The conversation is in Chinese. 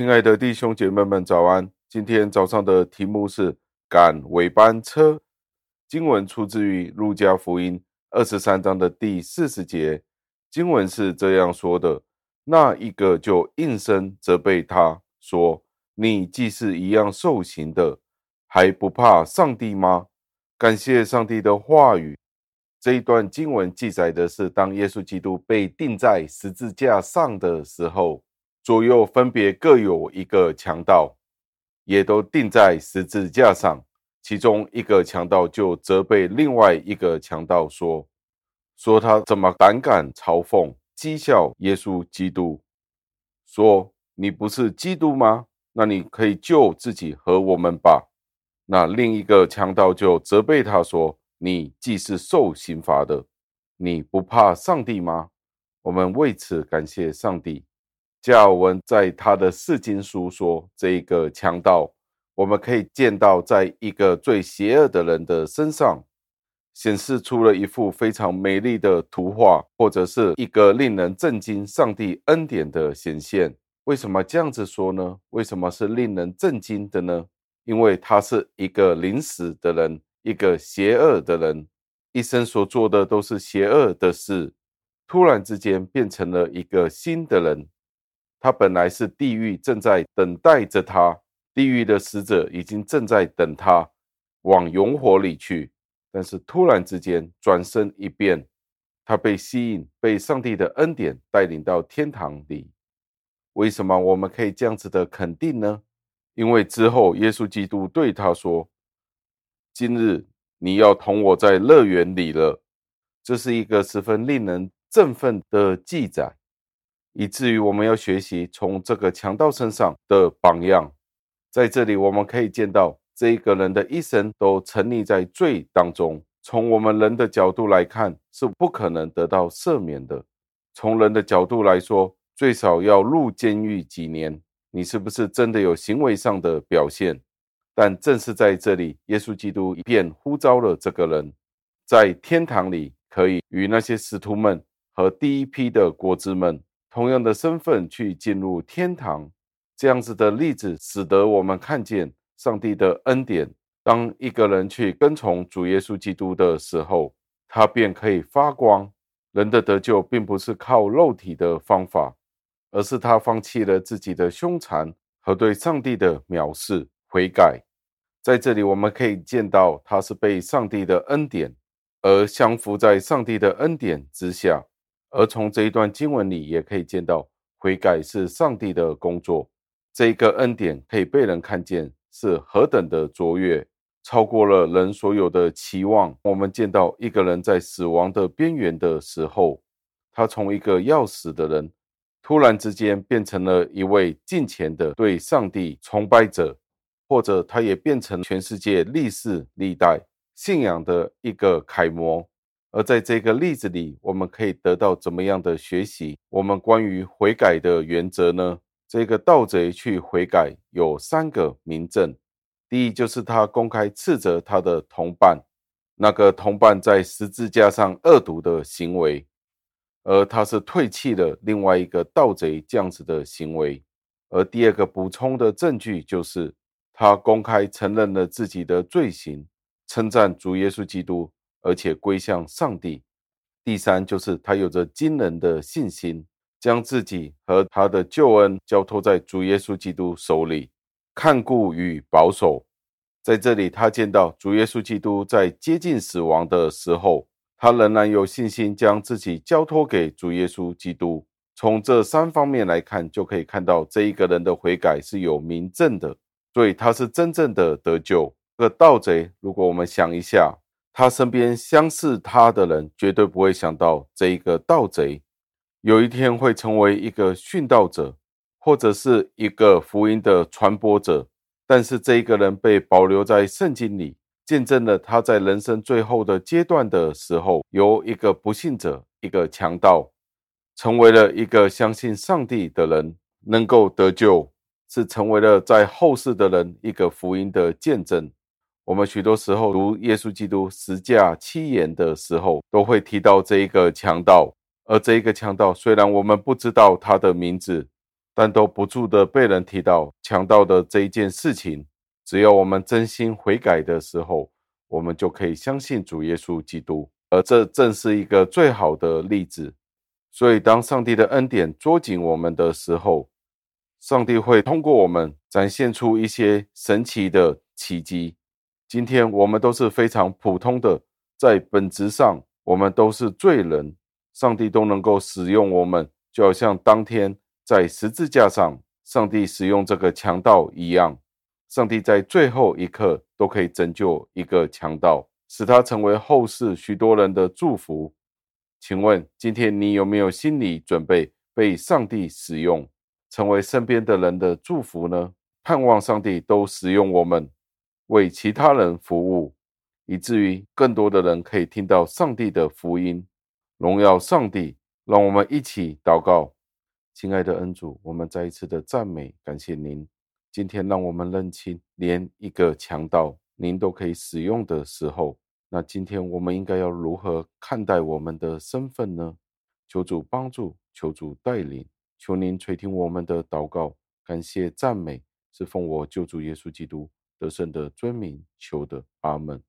亲爱的弟兄姐妹们，早安！今天早上的题目是赶尾班车。经文出自于路加福音二十三章的第四十节，经文是这样说的：那一个就应声责备他说：“你既是一样受刑的，还不怕上帝吗？”感谢上帝的话语。这一段经文记载的是，当耶稣基督被钉在十字架上的时候。左右分别各有一个强盗，也都钉在十字架上。其中一个强盗就责备另外一个强盗说：“说他怎么胆敢嘲讽、讥笑耶稣基督？说你不是基督吗？那你可以救自己和我们吧。”那另一个强盗就责备他说：“你既是受刑罚的，你不怕上帝吗？”我们为此感谢上帝。加尔文在他的释经书说：“这一个强盗，我们可以见到，在一个最邪恶的人的身上，显示出了一幅非常美丽的图画，或者是一个令人震惊上帝恩典的显现。为什么这样子说呢？为什么是令人震惊的呢？因为他是一个临死的人，一个邪恶的人，一生所做的都是邪恶的事，突然之间变成了一个新的人。”他本来是地狱正在等待着他，地狱的使者已经正在等他往永火里去，但是突然之间转身一变，他被吸引，被上帝的恩典带领到天堂里。为什么我们可以这样子的肯定呢？因为之后耶稣基督对他说：“今日你要同我在乐园里了。”这是一个十分令人振奋的记载。以至于我们要学习从这个强盗身上的榜样，在这里我们可以见到这一个人的一生都沉溺在罪当中。从我们人的角度来看，是不可能得到赦免的。从人的角度来说，最少要入监狱几年。你是不是真的有行为上的表现？但正是在这里，耶稣基督便呼召了这个人，在天堂里可以与那些使徒们和第一批的国子们。同样的身份去进入天堂，这样子的例子，使得我们看见上帝的恩典。当一个人去跟从主耶稣基督的时候，他便可以发光。人的得救并不是靠肉体的方法，而是他放弃了自己的凶残和对上帝的藐视，悔改。在这里，我们可以见到他是被上帝的恩典而降服在上帝的恩典之下。而从这一段经文里，也可以见到悔改是上帝的工作。这一个恩典可以被人看见是何等的卓越，超过了人所有的期望。我们见到一个人在死亡的边缘的时候，他从一个要死的人，突然之间变成了一位敬虔的对上帝崇拜者，或者他也变成全世界历世历代信仰的一个楷模。而在这个例子里，我们可以得到怎么样的学习？我们关于悔改的原则呢？这个盗贼去悔改有三个明证：第一，就是他公开斥责他的同伴，那个同伴在十字架上恶毒的行为，而他是唾弃了另外一个盗贼这样子的行为。而第二个补充的证据就是他公开承认了自己的罪行，称赞主耶稣基督。而且归向上帝。第三，就是他有着惊人的信心，将自己和他的救恩交托在主耶稣基督手里，看顾与保守。在这里，他见到主耶稣基督在接近死亡的时候，他仍然有信心将自己交托给主耶稣基督。从这三方面来看，就可以看到这一个人的悔改是有明证的，所以他是真正的得救。这个盗贼，如果我们想一下。他身边相似他的人，绝对不会想到这一个盗贼有一天会成为一个殉道者，或者是一个福音的传播者。但是这一个人被保留在圣经里，见证了他在人生最后的阶段的时候，由一个不信者、一个强盗，成为了一个相信上帝的人，能够得救，是成为了在后世的人一个福音的见证。我们许多时候读耶稣基督十架七言的时候，都会提到这一个强盗。而这一个强盗，虽然我们不知道他的名字，但都不住的被人提到强盗的这一件事情。只要我们真心悔改的时候，我们就可以相信主耶稣基督，而这正是一个最好的例子。所以，当上帝的恩典捉紧我们的时候，上帝会通过我们展现出一些神奇的奇迹。今天我们都是非常普通的，在本质上我们都是罪人，上帝都能够使用我们，就好像当天在十字架上，上帝使用这个强盗一样。上帝在最后一刻都可以拯救一个强盗，使他成为后世许多人的祝福。请问，今天你有没有心理准备被上帝使用，成为身边的人的祝福呢？盼望上帝都使用我们，为其他人服务，以至于更多的人可以听到上帝的福音，荣耀上帝。让我们一起祷告，亲爱的恩主，我们再一次的赞美感谢您。今天让我们认清，连一个强盗您都可以使用的时候。那今天我们应该要如何看待我们的身份呢？求主帮助，求主带领，求您垂听我们的祷告，感谢赞美，是奉我救主耶稣基督得胜的尊名求得，阿门。